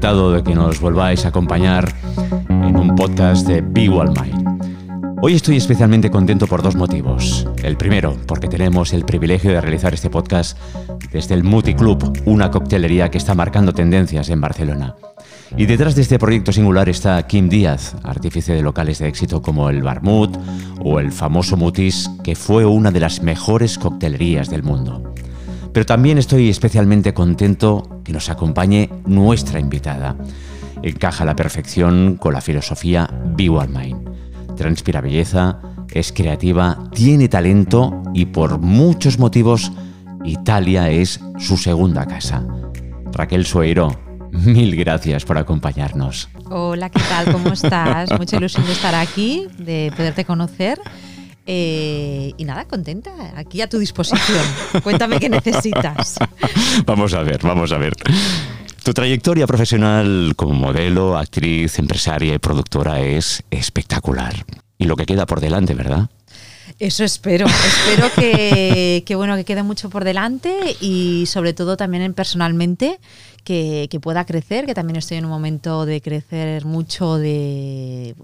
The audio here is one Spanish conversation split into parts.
De que nos volváis a acompañar en un podcast de Be Well Mind. Hoy estoy especialmente contento por dos motivos. El primero, porque tenemos el privilegio de realizar este podcast desde el Muti Club, una coctelería que está marcando tendencias en Barcelona. Y detrás de este proyecto singular está Kim Díaz, artífice de locales de éxito como el Barmut o el famoso Mutis, que fue una de las mejores coctelerías del mundo. Pero también estoy especialmente contento que nos acompañe nuestra invitada. Encaja a la perfección con la filosofía Be One Mind. Transpira belleza, es creativa, tiene talento y por muchos motivos Italia es su segunda casa. Raquel Sueiro, mil gracias por acompañarnos. Hola, ¿qué tal? ¿Cómo estás? Mucha ilusión de estar aquí, de poderte conocer. Eh, y nada, contenta, aquí a tu disposición. Cuéntame qué necesitas. Vamos a ver, vamos a ver. Tu trayectoria profesional como modelo, actriz, empresaria y productora es espectacular. Y lo que queda por delante, ¿verdad? Eso espero. espero que, que, bueno que quede mucho por delante y sobre todo también personalmente que, pueda crecer, que también estoy en un momento de crecer mucho de,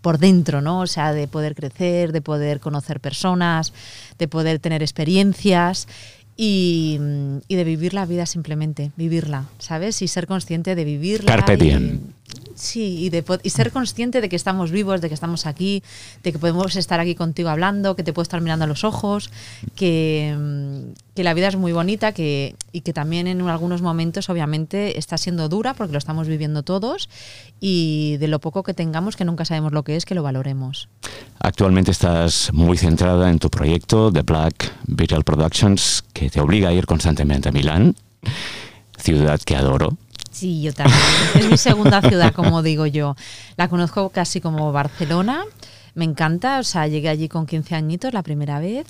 por dentro, ¿no? O sea, de poder crecer, de poder conocer personas, de poder tener experiencias y, de vivir la vida simplemente, vivirla, ¿sabes? Y ser consciente de vivirla. Carpe diem. Sí, y, de, y ser consciente de que estamos vivos, de que estamos aquí, de que podemos estar aquí contigo hablando, que te puedo estar mirando a los ojos, que, mm, que la vida es muy bonita que, y que también en algunos momentos obviamente está siendo dura porque lo estamos viviendo todos y de lo poco que tengamos, que nunca sabemos lo que es, que lo valoremos. Actualmente estás muy centrada en tu proyecto The Black Beetle Productions, que te obliga a ir constantemente a Milán, ciudad que adoro Sí, yo también. Es mi segunda ciudad, como digo yo. La conozco casi como Barcelona. Me encanta, o sea, llegué allí con 15 añitos la primera vez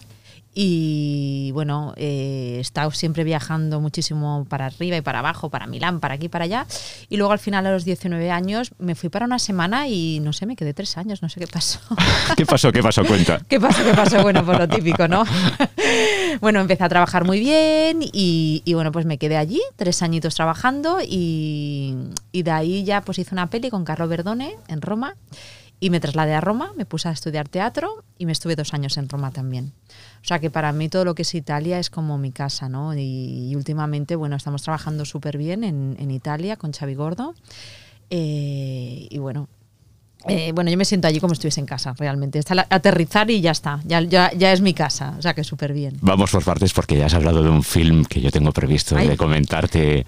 y bueno, eh, he estado siempre viajando muchísimo para arriba y para abajo, para Milán, para aquí, para allá. Y luego al final, a los 19 años, me fui para una semana y no sé, me quedé tres años, no sé qué pasó. ¿Qué pasó? ¿Qué pasó? Cuenta. ¿Qué pasó? ¿Qué pasó? Bueno, por lo típico, ¿no? bueno, empecé a trabajar muy bien y, bueno, pues me quedé allí, tres añitos trabajando y, y de ahí ya pues hice una peli con Carlo Verdone en Roma y me trasladé a Roma, me puse a estudiar teatro y me estuve dos años en Roma también. O sea que para mí todo lo que es Italia es como mi casa, ¿no? Y, últimamente, bueno, estamos trabajando súper bien en, en, Italia con Xavi Gordo. Eh, y bueno, eh, bueno, yo me siento allí como si estuviese en casa, realmente. Está aterrizar y ya está, ya, ya, ya es mi casa, o sea que súper bien. Vamos por partes porque ya has hablado de un film que yo tengo previsto de comentarte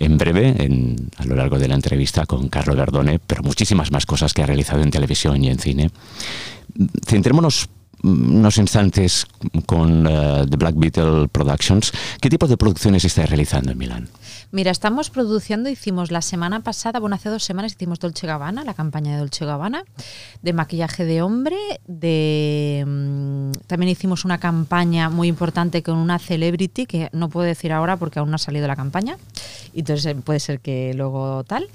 en breve, en, a lo largo de la entrevista con Carlo Verdone, pero muchísimas más cosas que ha realizado en televisión y en cine. Centrémonos unos instantes con uh, The Black Beetle Productions. ¿Qué tipo de producciones está realizando en Milán? Mira, estamos produciendo, hicimos la semana pasada, bueno, hace dos semanas hicimos Dolce Gabbana, la campaña de Dolce Gabbana, de maquillaje de hombre, de mm, también hicimos una campaña muy importante con una celebrity, que no puedo decir ahora porque aún no ha salido la campaña, entonces eh, puede ser que luego tal.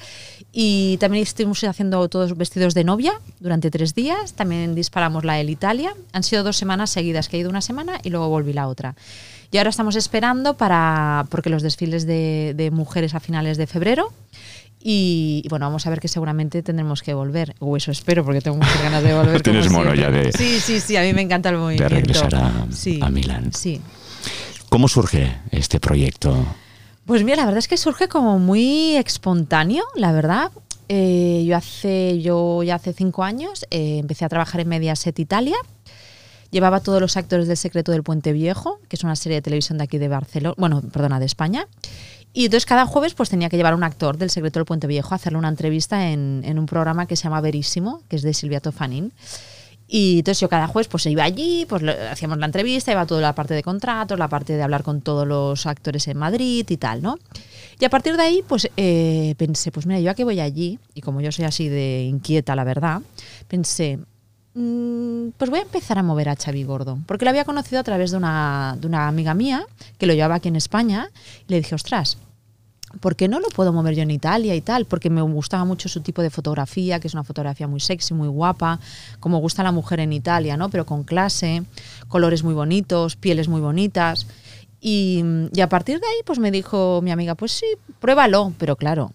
Y también estuvimos haciendo todos vestidos de novia durante tres días, también disparamos la El Italia, han sido dos semanas seguidas, que he ido una semana y luego volví la otra. Y ahora estamos esperando para, porque los desfiles de, mujeres a finales de febrero. Y, bueno, vamos a ver que seguramente tendremos que volver. O eso espero, porque tengo muchas ganas de volver. Tienes mono ya de. Sí, sí, sí, a mí me encanta el movimiento. De regresar a, a Milán. Sí. ¿Cómo surge este proyecto? Pues mira, la verdad es que surge como muy espontáneo, la verdad. Eh, yo hace, yo ya hace cinco años eh, empecé a trabajar en Mediaset Italia Llevaba todos los actores del Secreto del Puente Viejo, que es una serie de televisión de aquí de Barcelona, bueno, perdona, de España. Y entonces cada jueves pues tenía que llevar un actor del Secreto del Puente Viejo a hacerle una entrevista en, en un programa que se llama Verísimo, que es de Silvia Tofanín. Y entonces yo cada jueves pues iba allí, pues hacíamos la entrevista, iba toda la parte de contratos, la parte de hablar con todos los actores en Madrid y tal, ¿no? Y a partir de ahí pues eh, pensé, pues mira, yo a qué voy allí, y como yo soy así de inquieta, la verdad, pensé, Mm, pues voy a empezar a mover a Xavi Gordo, porque lo había conocido a través de una, de una amiga mía que lo llevaba aquí en España y le dije, ostras, ¿por qué no lo puedo mover yo en Italia y tal? Porque me gustaba mucho su tipo de fotografía, que es una fotografía muy sexy, muy guapa, como gusta la mujer en Italia, ¿no? Pero con clase, colores muy bonitos, pieles muy bonitas. Y, y a partir de ahí, pues me dijo mi amiga, pues sí, pruébalo. Pero claro,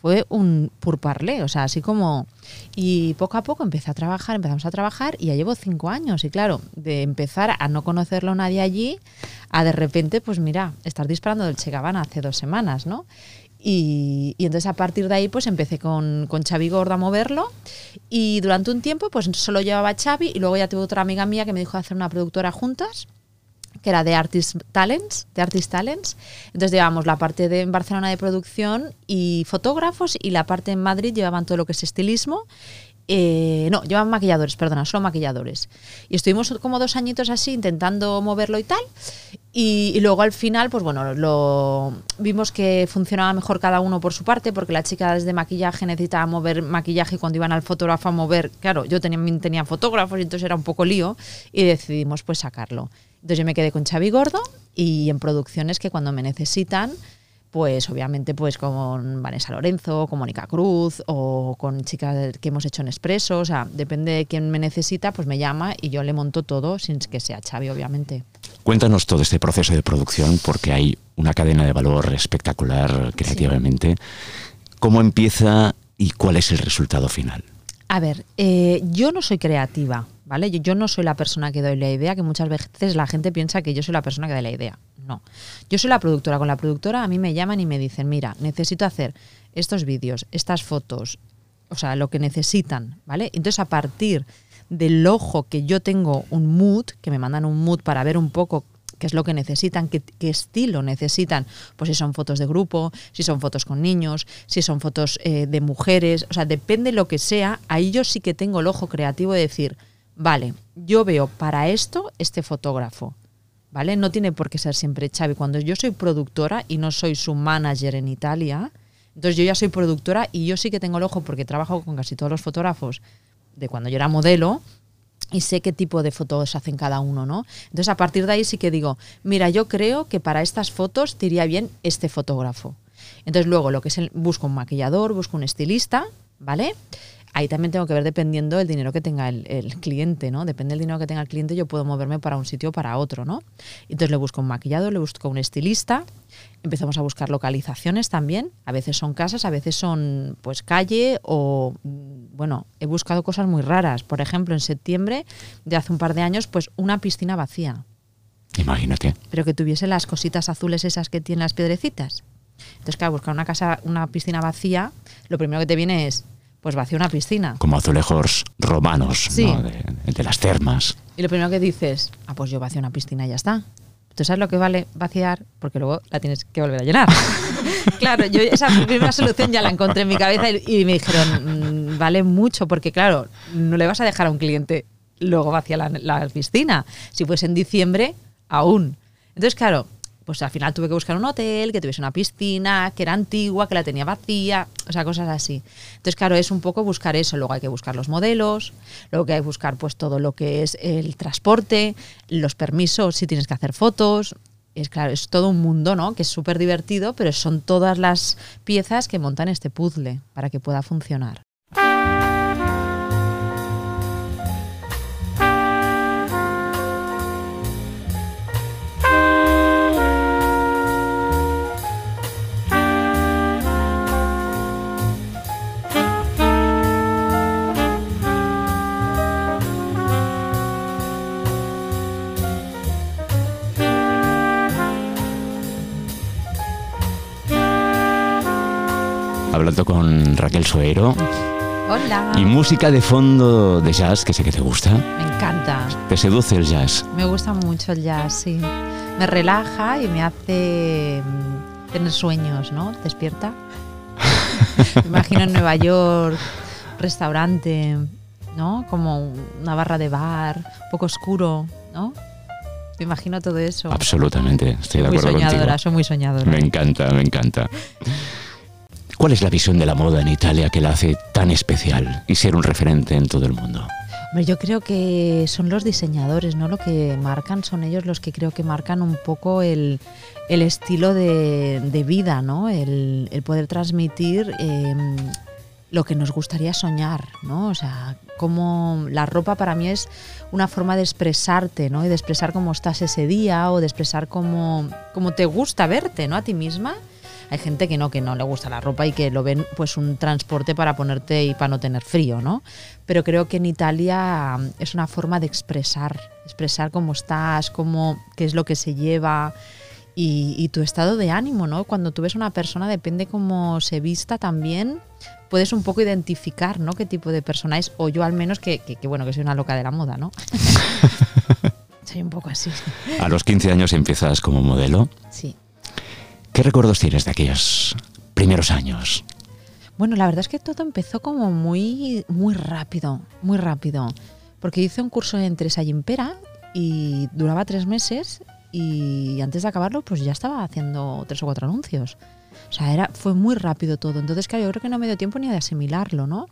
fue un purparle, o sea, así como... Y poco a poco empecé a trabajar, empezamos a trabajar y ya llevo cinco años. Y claro, de empezar a no conocerlo nadie allí, a de repente, pues mira, estar disparando del Che Gavana hace dos semanas, ¿no? Y, y, entonces a partir de ahí pues empecé con, con Xavi Gordo a moverlo y durante un tiempo pues solo llevaba a y luego ya tuve otra amiga mía que me dijo de hacer una productora juntas que era de Artist Talents, de Artist Talents. Entonces llevábamos la parte de en Barcelona de producción y fotógrafos y la parte en Madrid llevaban todo lo que es estilismo. Eh, no, llevaban maquilladores, perdona, solo maquilladores. Y estuvimos como dos añitos así intentando moverlo y tal. Y, luego al final, pues bueno, lo vimos que funcionaba mejor cada uno por su parte, porque la chica desde maquillaje necesitaba mover maquillaje cuando iban al fotógrafo a mover, claro, yo tenía, tenía fotógrafos y entonces era un poco lío y decidimos pues sacarlo. Entonces yo me quedé con Xavi Gordo y en producciones que cuando me necesitan, pues obviamente pues con Vanessa Lorenzo, con Mónica Cruz o con chicas que hemos hecho en Expreso, o sea, depende de quién me necesita, pues me llama y yo le monto todo sin que sea Xavi, obviamente. Cuéntanos todo este proceso de producción porque hay una cadena de valor espectacular creativamente. Sí. ¿Cómo empieza y cuál es el resultado final? A ver, eh, yo no soy creativa, ¿vale? Yo, yo, no soy la persona que doy la idea, que muchas veces la gente piensa que yo soy la persona que da la idea. No. Yo soy la productora. Con la productora a mí me llaman y me dicen, mira, necesito hacer estos vídeos, estas fotos, o sea, lo que necesitan, ¿vale? Entonces, a partir del ojo que yo tengo un mood, que me mandan un mood para ver un poco qué es lo que necesitan, qué, estilo necesitan, pues si son fotos de grupo, si son fotos con niños, si son fotos eh, de mujeres, o sea, depende lo que sea, ahí yo sí que tengo el ojo creativo de decir, vale, yo veo para esto este fotógrafo, ¿vale? No tiene por qué ser siempre Xavi. Cuando yo soy productora y no soy su manager en Italia, entonces yo ya soy productora y yo sí que tengo el ojo porque trabajo con casi todos los fotógrafos de cuando yo era modelo y sé qué tipo de fotos hacen cada uno, ¿no? Entonces a partir de ahí sí que digo, mira, yo creo que para estas fotos te bien este fotógrafo. Entonces luego lo que es el, busco un maquillador, busco un estilista, ¿vale? Ahí también tengo que ver dependiendo del dinero que tenga el, el, cliente, ¿no? Depende del dinero que tenga el cliente, yo puedo moverme para un sitio o para otro, ¿no? Entonces le busco un maquillador, le busco un estilista, empezamos a buscar localizaciones también. A veces son casas, a veces son pues calle o bueno, he buscado cosas muy raras. Por ejemplo, en septiembre de hace un par de años, pues una piscina vacía. Imagínate. Pero que tuviese las cositas azules esas que tienen las piedrecitas. Entonces, claro, buscar una casa, una piscina vacía, lo primero que te viene es pues vacía una piscina. Como azulejos romanos, sí. ¿no? de, de, las termas. Y lo primero que dices, ah, pues yo vacío una piscina y ya está. ¿Tú sabes lo que vale vaciar? Porque luego la tienes que volver a llenar. claro, yo esa primera solución ya la encontré en mi cabeza y, y me dijeron, mmm, vale mucho, porque claro, no le vas a dejar a un cliente luego vacía la, la piscina. Si fuese en diciembre, aún. Entonces, claro, pues al final tuve que buscar un hotel que tuviese una piscina, que era antigua, que la tenía vacía, o sea, cosas así. Entonces, claro, es un poco buscar eso. Luego hay que buscar los modelos, luego que hay que buscar pues todo lo que es el transporte, los permisos, si tienes que hacer fotos. Es claro, es todo un mundo, ¿no? Que es súper divertido, pero son todas las piezas que montan este puzzle para que pueda funcionar. Con Raquel Suero. Hola. Y música de fondo de jazz, que sé que te gusta. Me encanta. ¿Te seduce el jazz? Me gusta mucho el jazz, sí. Me relaja y me hace mm, tener sueños, ¿no? Despierta. me imagino en Nueva York, restaurante, ¿no? Como una barra de bar, un poco oscuro, ¿no? Me imagino todo eso. Absolutamente, estoy de acuerdo muy soñadora, contigo. Soy muy soñadora. Me encanta, me encanta. ¿Cuál es la visión de la moda en Italia que la hace tan especial y ser un referente en todo el mundo? Yo creo que son los diseñadores, ¿no? Lo que marcan, son ellos los que creo que marcan un poco el, estilo de, vida, ¿no? El, poder transmitir em, lo que nos gustaría soñar, ¿no? O sea, como la ropa para mí es una forma de expresarte, ¿no? Y de expresar cómo estás ese día o de expresar cómo, cómo te gusta verte, ¿no? A ti misma. Hay gente que no, que no le gusta la ropa y que lo ven pues un transporte para ponerte y para no tener frío, ¿no? Pero creo que en Italia mm, es una forma de expresar, expresar cómo estás, cómo, qué es lo que se lleva y, tu estado de ánimo, ¿no? Cuando tú ves a una persona, depende cómo se vista también, puedes un poco identificar, ¿no? Qué tipo de persona es, o yo al menos que, que bueno, que soy una loca de la moda, ¿no? soy un poco así. A los 15 años empiezas como modelo. Sí. ¿Qué recuerdos tienes de aquellos primeros años? Bueno, la verdad es que todo empezó como muy, muy rápido, muy rápido. Porque hice un curso en Teresa Gimpera y duraba tres meses y antes de acabarlo pues ya estaba haciendo tres o cuatro anuncios. O sea, era, fue muy rápido todo. Entonces, claro, yo creo que no me dio tiempo ni de asimilarlo, ¿no?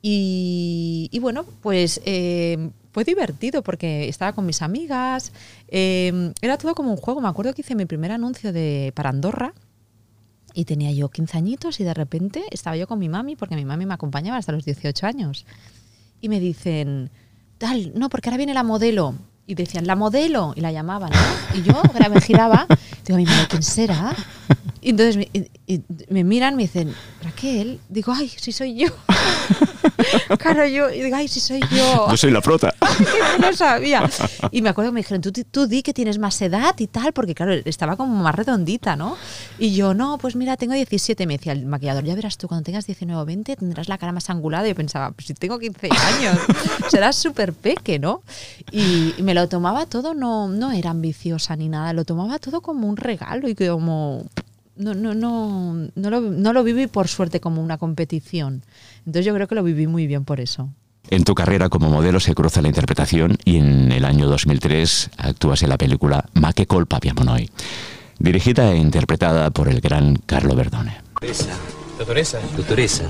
Y, bueno, pues eh, fue divertido porque estaba con mis amigas, em, era todo como un juego. Me acuerdo que hice mi primer anuncio de, para Andorra y tenía yo 15 añitos y de repente estaba yo con mi mami, porque mi mami me acompañaba hasta los 18 años. Y me dicen, tal, no, porque ahora viene la modelo. Y decían, la modelo, y la llamaban. Y yo me giraba, digo, mi madre, ¿quién será? Y entonces me, me miran, me dicen, Raquel, digo, ay, si soy yo. claro, yo digo, ay, si soy yo. Yo soy la prota. no sabía. Y me acuerdo que me dijeron, tú, tú di que tienes más edad y tal, porque claro, estaba como más redondita, ¿no? Y yo, no, pues mira, tengo 17. Me decía el maquillador, ya verás tú, cuando tengas 19 o 20 tendrás la cara más angulada. Y yo pensaba, pues si tengo 15 años, serás súper peque, ¿no? Y, me lo tomaba todo, no, no era ambiciosa ni nada, lo tomaba todo como un regalo y como no, no, no, no, lo, no lo viví por suerte como una competición. Entonces yo creo que lo viví muy bien por eso. En tu carrera como modelo se cruza la interpretación y en el año 2003 actúas en la película Ma che colpa abbiamo noi, dirigida e interpretada por el gran Carlo Verdone. Dottoressa? Dottoressa? Dottoressa?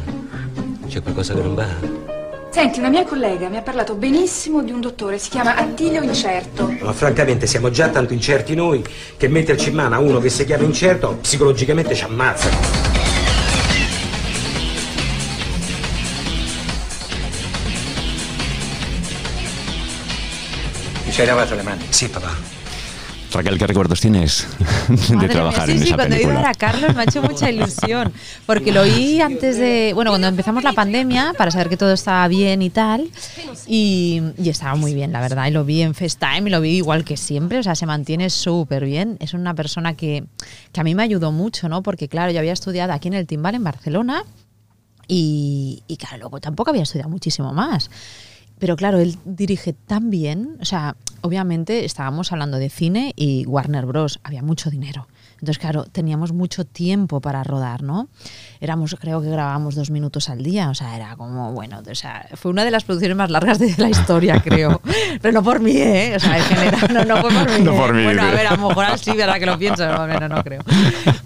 C'è qualcosa che non va? Senti, una mia collega mi ha parlato benissimo di un dottore, si chiama Attilio Incerto. Ma francamente siamo già tanto incerti noi che metterci in mano a uno che si chiama Incerto psicologicamente ci ammazza. ¿Se ha lavado las manos? Sí, papá. Raquel, ¿qué recuerdos tienes de trabajar sí, en sí, esa cuando película? vi a Carlos me ha hecho mucha ilusión, porque lo oí antes de, bueno, cuando empezamos la pandemia, para saber que todo estaba bien y tal, y, y estaba muy bien, la verdad, y lo vi en FaceTime y lo vi igual que siempre, o sea, se mantiene súper bien, es una persona que, que a mí me ayudó mucho, ¿no? Porque claro, yo había estudiado aquí en el Timbal en Barcelona, y, y claro, luego tampoco había estudiado muchísimo más. Pero claro, él dirige tan bien, o sea, obviamente estábamos hablando de cine y Warner Bros. había mucho dinero. Entonces, claro, teníamos mucho tiempo para rodar, ¿no? Éramos, creo que grabábamos dos minutos al día, o sea, era como, bueno, o sea, fue una de las producciones más largas de la historia, creo. Pero no por mí, ¿eh? O sea, en general, no, no fue por mí. No por mí, Bueno, a ver, a lo mejor sí, verdad que lo pienso, pero bueno, no creo.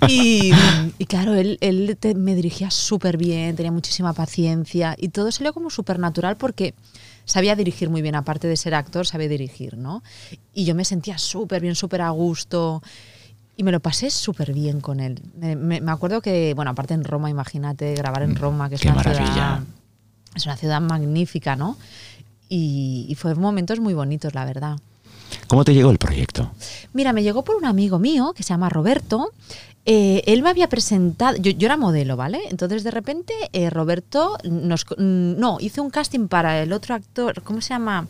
Y, y claro, él, él te- me dirigía súper bien, tenía muchísima paciencia y todo salió como súper natural porque sabía dirigir muy bien, aparte de ser actor, sabía dirigir, ¿no? Y yo me sentía súper bien, súper a gusto. Y me lo pasé súper bien con él. Me, me- me acuerdo que, bueno, aparte en Roma, imagínate, grabar en Roma, que es qué una maravilla. ciudad. Es una ciudad magnífica, ¿no? Y, y fue momentos muy bonitos, la verdad. ¿Cómo te llegó el proyecto? Mira, me llegó por un amigo mío que se llama Roberto. Eh, él me había presentado, yo, yo era modelo, ¿vale? Entonces de repente eh, Roberto nos, mm, no, hizo un casting para el otro actor, ¿cómo se llama?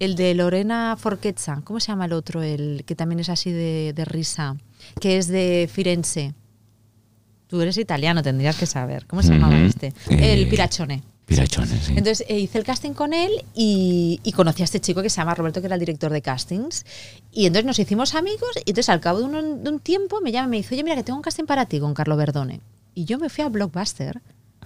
El de Lorena Forquezza, ¿cómo se llama el otro? El que también es así de, de risa, que es de Firenze. Tú eres italiano, tendrías que saber. ¿Cómo se llamaba este? Eh, El Pirachone. Pirachones, sí. Entonces eh, hice el casting con él y, y conocí a este chico que se llama Roberto, que era el director de castings. Y entonces nos hicimos amigos y entonces al cabo de un, de un tiempo me llama y me dice, oye, mira, que tengo un casting para ti con Carlo Verdone. Y yo me fui a Blockbuster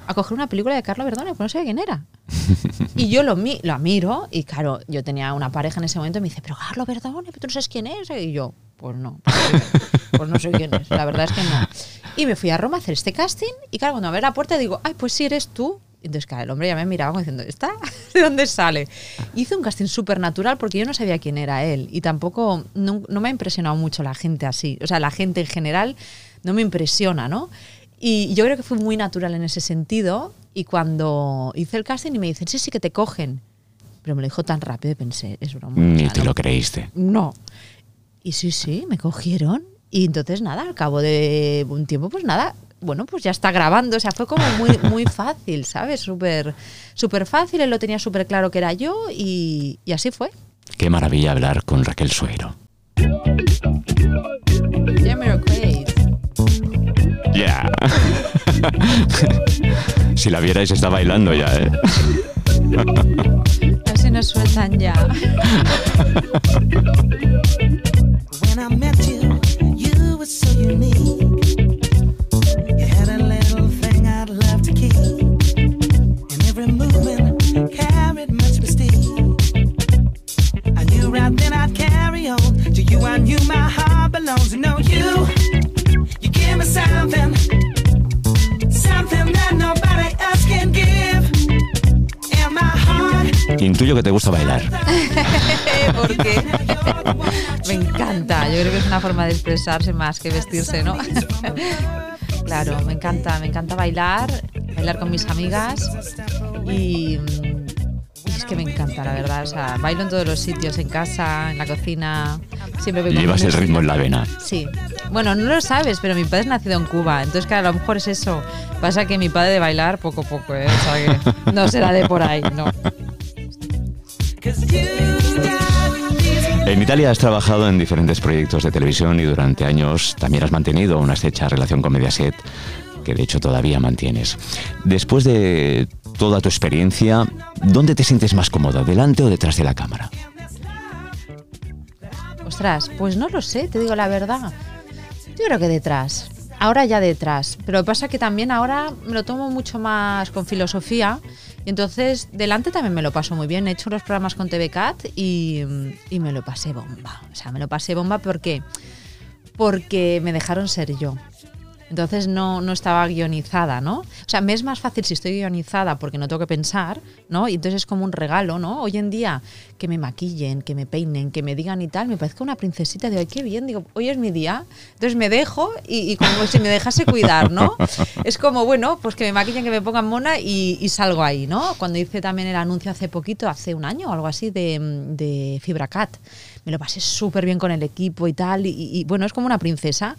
a coger una película de Carlo Verdone, pues no sabía quién era. Y yo lo, mi- lo miro y claro, yo tenía una pareja en ese momento y me dice, pero Carlo Verdone, ¿tú no sabes quién es? Y yo, pues no, pues no sé- pues no sé quién es, la verdad es que no. Y me fui a Roma a hacer este casting y claro, cuando me abre la puerta digo, ay, pues sí eres tú. Entonces, claro, el hombre ya me miraba como diciendo, ¿está? ¿De dónde sale? Hice un casting súper natural porque yo no sabía quién era él y tampoco, no, no me ha impresionado mucho la gente así. O sea, la gente en general no me impresiona, ¿no? Y yo creo que fue muy natural en ese sentido. Y cuando hice el casting y me dicen, sí, sí, que te cogen. Pero me lo dijo tan rápido y pensé, es broma. Ni te lo creíste. No. Y sí, sí, me cogieron. Y entonces nada, al cabo de un tiempo, pues nada, bueno, pues ya está grabando. O sea, fue como muy, muy fácil, ¿sabes? Súper súper fácil, él lo tenía súper claro que era yo y, y así fue. Qué maravilla hablar con Raquel Suero. Ya. si la vierais está bailando ya, ¿eh? Si nos sueltan ya. When I met you, you were so unique. Intuyo que te gusta bailar. Porque me encanta. Yo creo que es una forma de expresarse más que vestirse, ¿no? claro, me encanta, me encanta bailar, bailar con mis amigas y, mm, es que me encanta, la verdad. O sea, bailo en todos los sitios, en casa, en la cocina. Siempre voy Llevas el ritmo en la vena. Sí. Bueno, no lo sabes, pero mi padre es nacido en Cuba, entonces claro, a lo mejor es eso. Pasa que mi padre de bailar poco a poco, ¿eh? O sea que no será de por ahí, no. En Italia has trabajado en diferentes proyectos de televisión y durante años también has mantenido una estrecha relación con Mediaset, que de hecho todavía mantienes. Después de toda tu experiencia, ¿dónde te sientes más cómoda, delante o detrás de la cámara? Ostras, pues no lo sé, te digo la verdad. Yo creo que detrás. Ahora ya detrás. Pero pasa que también ahora me lo tomo mucho más con filosofía. Y entonces delante también me lo paso muy bien. He hecho los programas con TVCAT y, y me lo pasé bomba. O sea, me lo pasé bomba porque, porque me dejaron ser yo. Entonces no, no estaba guionizada, ¿no? O sea, me es más fácil si estoy guionizada porque no tengo que pensar, ¿no? Y entonces es como un regalo, ¿no? Hoy en día que me maquillen, que me peinen, que me digan y tal, me parezca una princesita. Digo, ay, qué bien, digo, hoy es mi día. Entonces me dejo y, y como si me dejase cuidar, ¿no? Es como, bueno, pues que me maquillen, que me pongan mona y, y salgo ahí, ¿no? Cuando hice también el anuncio hace poquito, hace un año o algo así, de, de FibraCat, me lo pasé súper bien con el equipo y tal. Y, y, bueno, es como una princesa.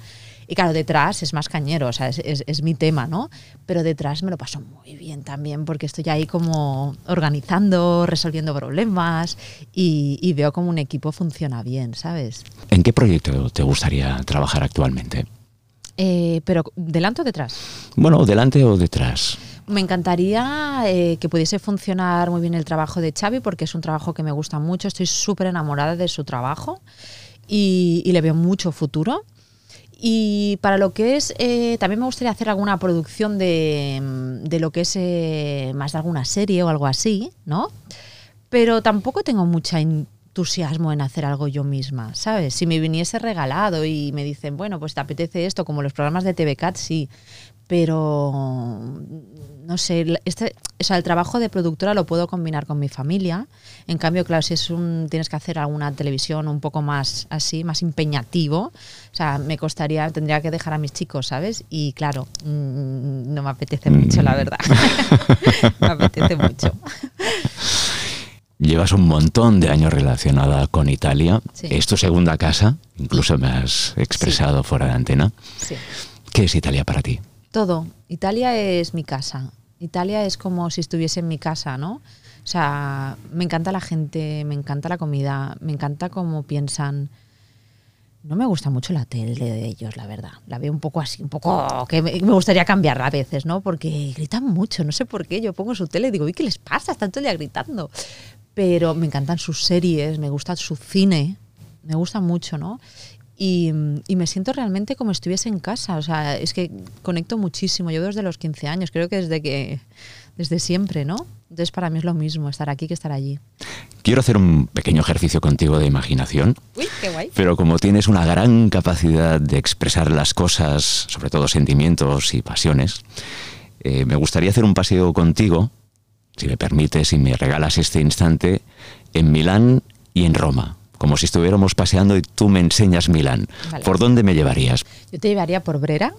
Y claro, detrás es más cañero, o sea, es, es- es mi tema, ¿no? Pero detrás me lo paso muy bien también porque estoy ahí como organizando, resolviendo problemas y, y veo como un equipo funciona bien, ¿sabes? ¿En qué proyecto te gustaría trabajar actualmente? Eh, pero delante o detrás. Bueno, delante o detrás. Me encantaría eh, que pudiese funcionar muy bien el trabajo de Xavi porque es un trabajo que me gusta mucho, estoy súper enamorada de su trabajo y, y le veo mucho futuro. Y para lo que es, eh, también me gustaría hacer alguna producción de, mm, de lo que es eh, más de alguna serie o algo así, ¿no? Pero tampoco tengo mucha entusiasmo en hacer algo yo misma, ¿sabes? Si me viniese regalado y me dicen, bueno, pues te apetece esto, como los programas de TVCAT, sí, pero no sé, este, o sea, el trabajo de productora lo puedo combinar con mi familia. En cambio, claro, si es un, tienes que hacer alguna televisión un poco más así, más empeñativo, o sea, me costaría, tendría que dejar a mis chicos, ¿sabes? Y claro, mm, no me apetece mucho, la verdad. me apetece mucho. Llevas un montón de años relacionada con Italia. Sí. Es tu segunda casa, incluso me has expresado fuera de antena. Sí. ¿Qué es Italia para ti? Todo. Italia es mi casa. Italia es como si estuviese en mi casa, ¿no? O sea, me encanta la gente, me encanta la comida, me encanta cómo piensan. No me gusta mucho la tele de ellos, la verdad. La veo un poco así, un poco que me gustaría cambiarla a veces, ¿no? Porque gritan mucho, no sé por qué. Yo pongo su tele y digo, ¿y qué les pasa? Están todo el día gritando. Pero me encantan sus series, me gusta su cine, me gusta mucho, ¿no? Y, y me siento realmente como si estuviese en casa. O sea, es que conecto muchísimo. Yo desde los 15 años, creo que desde que desde siempre, ¿no? Entonces para mí es lo mismo estar aquí que estar allí. Quiero hacer un pequeño ejercicio contigo de imaginación. Uy, qué guay. Pero como tienes una gran capacidad de expresar las cosas, sobre todo sentimientos y pasiones, eh, me gustaría hacer un paseo contigo si me permites, si me regalas este instante, en Milán y en Roma. Como si estuviéramos paseando y tú me enseñas Milán. Vale. ¿Por dónde me llevarías? Yo te llevaría por Brera,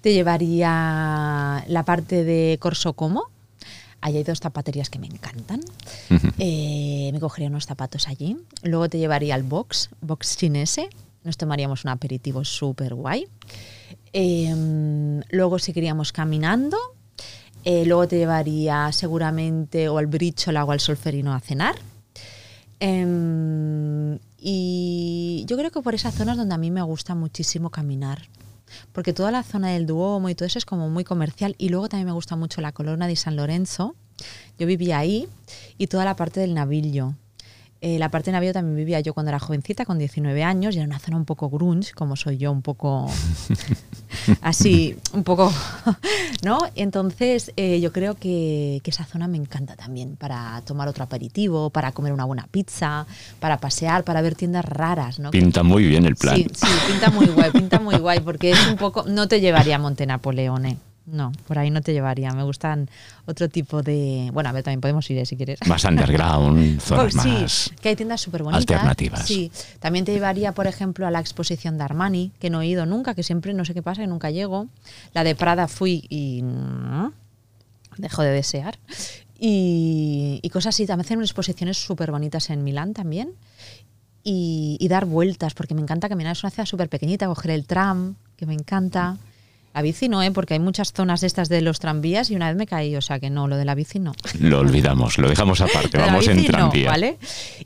te llevaría la parte de Corso Como. Allí hay dos zapaterías que me encantan. Eh, me cogería unos zapatos allí. Luego te llevaría al box, box chinese. Nos tomaríamos un aperitivo súper guay. Eh, luego seguiríamos caminando. Eh, luego te llevaría seguramente o al Bríchola o al Solferino a cenar. Em, y yo creo que por esas zonas donde a mí me gusta muchísimo caminar. Porque toda la zona del Duomo y todo eso es como muy comercial. Y luego también me gusta mucho la colonna di San Lorenzo. Yo vivía ahí y toda la parte del Navillo. Eh, la parte de Navillo también vivía yo cuando era jovencita, con 19 años, y era una zona un poco grunge, como soy yo, un poco así, un poco, ¿no? Entonces, eh, yo creo que, que esa zona me encanta también para tomar otro aperitivo, para comer una buena pizza, para pasear, para ver tiendas raras, ¿no? Pinta muy bien el plan. Sí, sí, pinta muy guay, pinta muy guay, porque es un poco. No te llevaría a Monte Napoleone. No, por ahí no te llevaría. Me gustan otro tipo de. Bueno, a ver, también podemos ir eh, si quieres. Más underground, zonas Pues sí, más... que hay tiendas súper bonitas. alternativas. Sí, también te llevaría, por ejemplo, a la exposición de Armani, que no he ido nunca, que siempre no sé qué pasa, que nunca llego. La de Prada fui y mm, dejo de desear. Y, y cosas así. También hacen exposiciones súper bonitas en Milán también. Y, y dar vueltas, porque me encanta caminar. Es una ciudad súper pequeñita, coger el tram, que me encanta. La bici no, ¿eh? porque hay muchas zonas estas de los tranvías y una vez me caí, o sea que no, lo de la bici no. Lo olvidamos, lo dejamos aparte, la vamos en no, tranvía. ¿vale?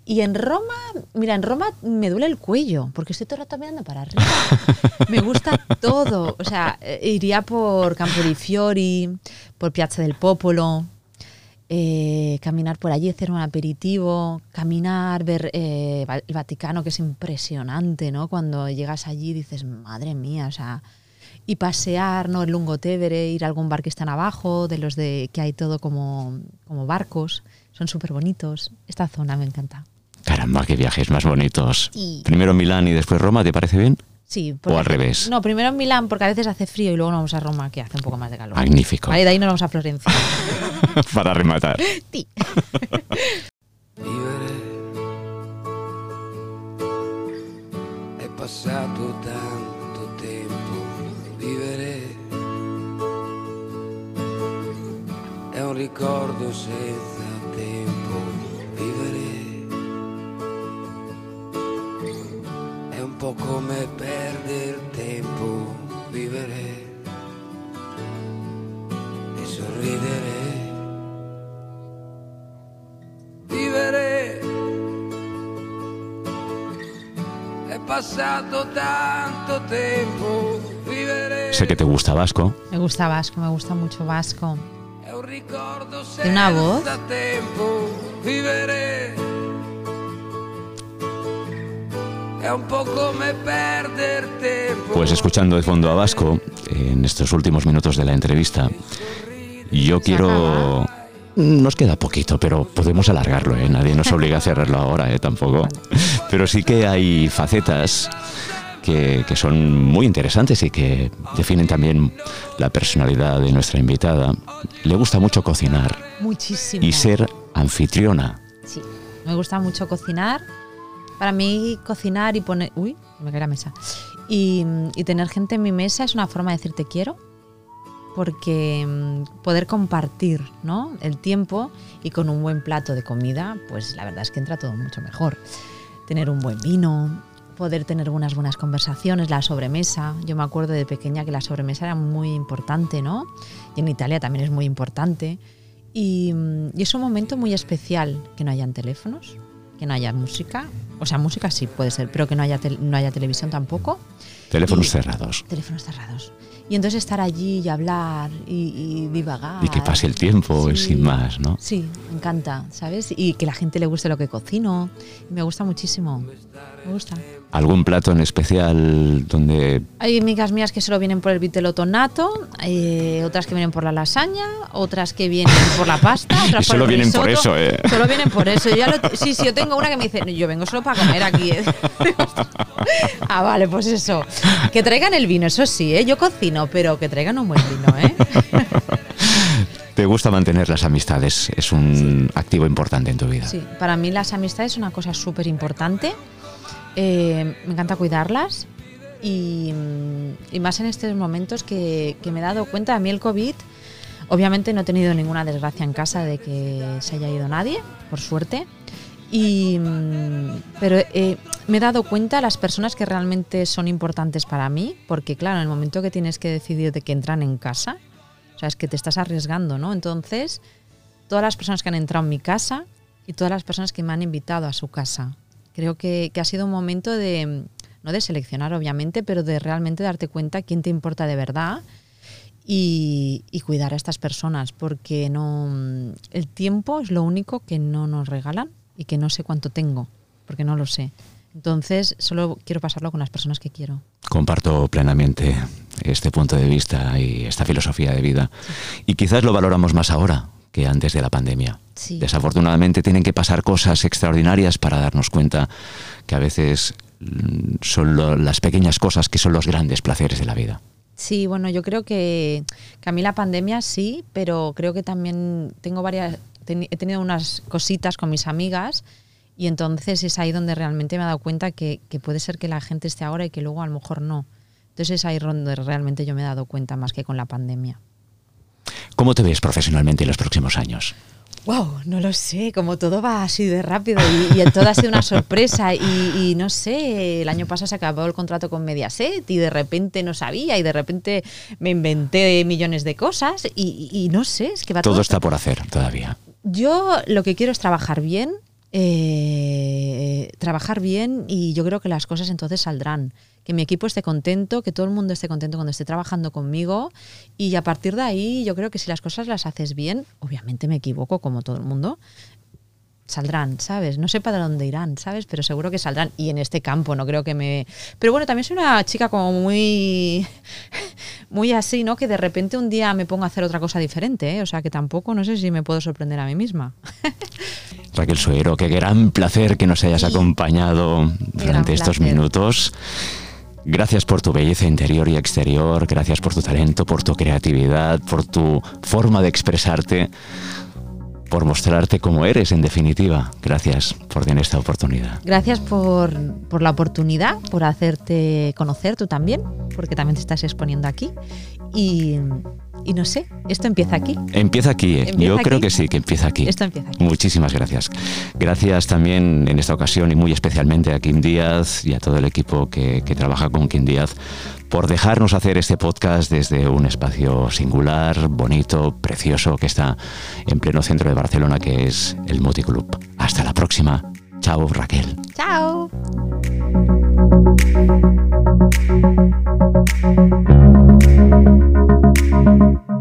Y en Roma, mira, en Roma me duele el cuello, porque estoy todo el rato mirando para arriba. me gusta todo. O sea, eh, iría por Campo di Fiori, por Piazza del Popolo, eh, caminar por allí, hacer un aperitivo, caminar, ver eh, el Vaticano, que es impresionante, ¿no? Cuando llegas allí dices, madre mía, o sea, y pasear, ¿no? El Lungotevere, ir a algún bar que están abajo, de los de que hay todo como, como barcos, son súper bonitos. Esta zona me encanta. Caramba, qué viajes más bonitos. Sí. Primero Milán y después Roma, ¿te parece bien? Sí, O al revés. No, primero en Milán, porque a veces hace frío y luego nos vamos a Roma, que hace un poco más de calor. Magnífico. Vale, de ahí nos vamos a Florencia. Para rematar. Sí. Vivere è passato tanto ricordo senza tempo. Vivere è un po' come perdere tempo. Vivere e sorridere. vivere. È passato tanto tempo, vivere. Sé que te gusta Vasco. Me gusta Vasco, me gusta mucho Vasco. Tiene una voz. Pues escuchando de fondo a Vasco, en estos últimos minutos de la entrevista, yo quiero... Nos queda poquito, pero podemos alargarlo, ¿eh? Nadie nos obliga a cerrarlo ahora, ¿eh? Tampoco. Pero sí que hay facetas que, que son muy interesantes y que definen también la personalidad de nuestra invitada. Le gusta mucho cocinar Muchísimo. y ser anfitriona. Sí, me gusta mucho cocinar. Para mí, cocinar y poner. Uy, me cae la mesa. Y, y tener gente en mi mesa es una forma de decir te quiero. Porque mm, poder compartir ¿no? el tiempo y con un buen plato de comida, pues la verdad es que entra todo mucho mejor. Tener un buen vino, poder tener unas buenas conversaciones, la sobremesa. Yo me acuerdo de pequeña que la sobremesa era muy importante, ¿no? Y en Italia también es muy importante. Y, mm, y es un momento muy especial que no hayan teléfonos, que no haya música. O sea, música sí puede ser, pero que no haya, tel- no haya televisión tampoco. Teléfonos Y- cerrados. Teléfonos cerrados. Y entonces estar allí y hablar y, y divagar. Y que pase el tiempo Sí. sin más, ¿no? Sí, me encanta, ¿sabes? Y que la gente le guste lo que cocino. Me gusta muchísimo. Me gusta. ¿Algún plato en especial donde Hay amigas mías que solo vienen por el vitello nato, eh, otras que vienen por la lasaña, otras que vienen por la pasta, otras Y por solo el vienen por eso, ¿eh? Solo vienen por eso. Yo ya lo- sí, sí, yo tengo una que me dice, "No, yo vengo solo para comer aquí. ¿eh". ah, vale, pues eso. Que traigan el vino, eso sí, ¿eh? Yo cocino, pero que traigan un buen vino, ¿eh? Te gusta mantener las amistades, es un activo importante en tu vida. Sí, para mí las amistades es una cosa súper importante. Eh, me encanta cuidarlas y, mm, y más en estos momentos que, que me he dado cuenta, a mí el COVID, obviamente no he tenido ninguna desgracia en casa de que se haya ido nadie, por suerte. Y, mm, pero eh, me he dado cuenta las personas que realmente son importantes para mí, porque claro, en el momento que tienes que decidir de que entran en casa, o sea, es que te estás arriesgando, ¿no? Entonces, todas las personas que han entrado en mi casa y todas las personas que me han invitado a su casa. Creo que, que ha sido un momento de, no de seleccionar obviamente, pero de realmente darte cuenta quién te importa de verdad y, y cuidar a estas personas, porque no, el tiempo es lo único que no nos regalan y que no sé cuánto tengo, porque no lo sé. Entonces, solo quiero pasarlo con las personas que quiero. Comparto plenamente este punto de vista y esta filosofía de vida. Y quizás lo valoramos más ahora que antes de la pandemia. Sí. Desafortunadamente tienen que pasar cosas extraordinarias para darnos cuenta que a veces mm, son lo- las pequeñas cosas que son los grandes placeres de la vida. Sí, bueno, yo creo que, que a mí la pandemia sí, pero creo que también tengo varias, ten- he tenido unas cositas con mis amigas y entonces es ahí donde realmente me he dado cuenta que, que puede ser que la gente esté ahora y que luego a lo mejor no. Entonces es ahí donde realmente yo me he dado cuenta más que con la pandemia. ¿Cómo te ves profesionalmente en los próximos años? Wow, no lo sé, como todo va así de rápido y, y todo ha sido una sorpresa y, y no sé, el año pasado se acabó el contrato con Mediaset y de repente no sabía y de repente me inventé millones de cosas y, y- no sé, es que va todo, Todo está por hacer todavía. Yo lo que quiero es trabajar bien, eh, trabajar bien y yo creo que las cosas entonces saldrán. Que mi equipo esté contento, que todo el mundo esté contento cuando esté trabajando conmigo y a partir de ahí yo creo que si las cosas las haces bien, obviamente me equivoco como todo el mundo, saldrán, ¿sabes? No sé para dónde irán, ¿sabes? Pero seguro que saldrán. Y en este campo no creo que me... Pero bueno, también soy una chica como muy... Muy así, ¿no? Que de repente un día me pongo a hacer otra cosa diferente, ¿eh? O sea, que tampoco no sé si me puedo sorprender a mí misma. Raquel Suero, qué gran placer que nos hayas Sí. acompañado durante estos minutos. Gracias por tu belleza interior y exterior, gracias por tu talento, por tu creatividad, por tu forma de expresarte, por mostrarte como eres en definitiva. Gracias por tener esta oportunidad. Gracias por, por la oportunidad, por hacerte conocer tú también, porque también te estás exponiendo aquí. Y no sé, esto empieza aquí. Empieza aquí, ¿eh? Empieza yo creo que sí, que empieza aquí. Esto empieza aquí. Muchísimas gracias. Gracias también en esta ocasión y muy especialmente a Kim Díaz y a todo el equipo que, que trabaja con Kim Díaz por dejarnos hacer este podcast desde un espacio singular, bonito, precioso que está en pleno centro de Barcelona que es el Multiclub. Hasta la próxima. Chao Raquel. ¡Chao! Thank you.